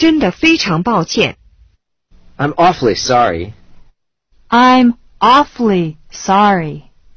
真的非常抱歉。I'm awfully sorry. I'm awfully sorry.